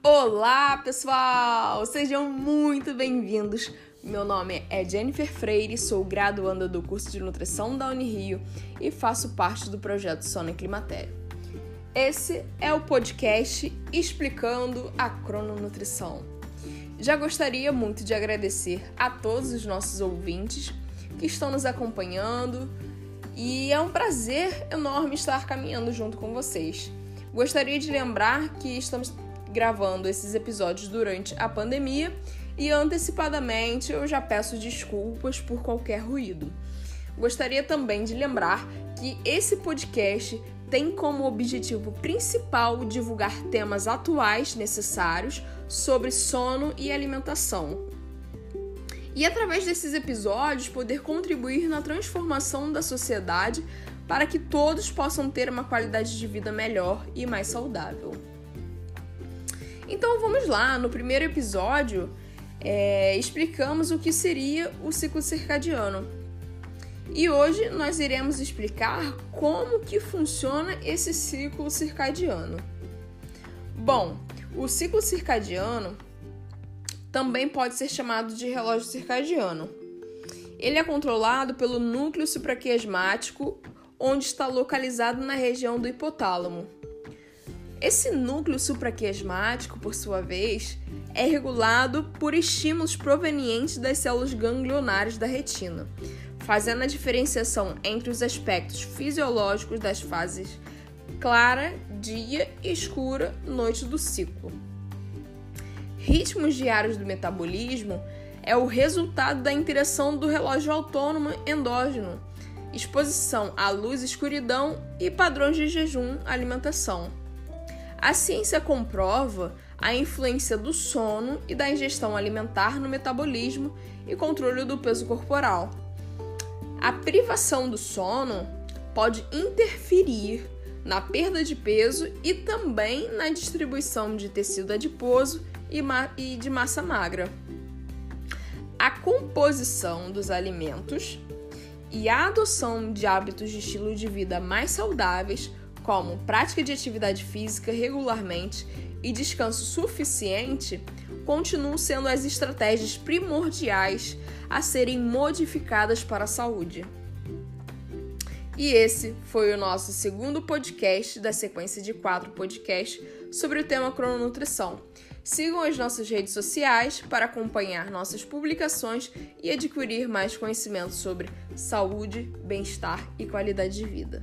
Olá, pessoal! Sejam muito bem-vindos. Meu nome é Jennifer Freire, sou graduanda do curso de nutrição da Unirio e faço parte do projeto Sono Climatério. Esse é o podcast explicando a crononutrição. Já gostaria muito de agradecer a todos os nossos ouvintes que estão nos acompanhando e é um prazer enorme estar caminhando junto com vocês. Gostaria de lembrar que estamos gravando esses episódios durante a pandemia e antecipadamente eu já peço desculpas por qualquer ruído. Gostaria também de lembrar que esse podcast tem como objetivo principal divulgar temas atuais necessários sobre sono e alimentação. E através desses episódios poder contribuir na transformação da sociedade para que todos possam ter uma qualidade de vida melhor e mais saudável. Então vamos lá, no primeiro episódio é, explicamos o que seria o ciclo circadiano. E hoje nós iremos explicar como que funciona esse ciclo circadiano. Bom, o ciclo circadiano também pode ser chamado de relógio circadiano. Ele é controlado pelo núcleo supraquiasmático onde está localizado na região do hipotálamo. Esse núcleo supraquiasmático, por sua vez, é regulado por estímulos provenientes das células ganglionares da retina, fazendo a diferenciação entre os aspectos fisiológicos das fases clara, dia e escura, noite do ciclo. Ritmos diários do metabolismo é o resultado da interação do relógio autônomo endógeno exposição à luz escuridão e padrões de jejum, alimentação. A ciência comprova a influência do sono e da ingestão alimentar no metabolismo e controle do peso corporal. A privação do sono pode interferir na perda de peso e também na distribuição de tecido adiposo e de massa magra. A composição dos alimentos e a adoção de hábitos de estilo de vida mais saudáveis, como prática de atividade física regularmente e descanso suficiente, continuam sendo as estratégias primordiais a serem modificadas para a saúde. E esse foi o nosso segundo podcast da sequência de quatro podcasts sobre o tema crononutrição. Sigam as nossas redes sociais para acompanhar nossas publicações e adquirir mais conhecimento sobre saúde, bem-estar e qualidade de vida.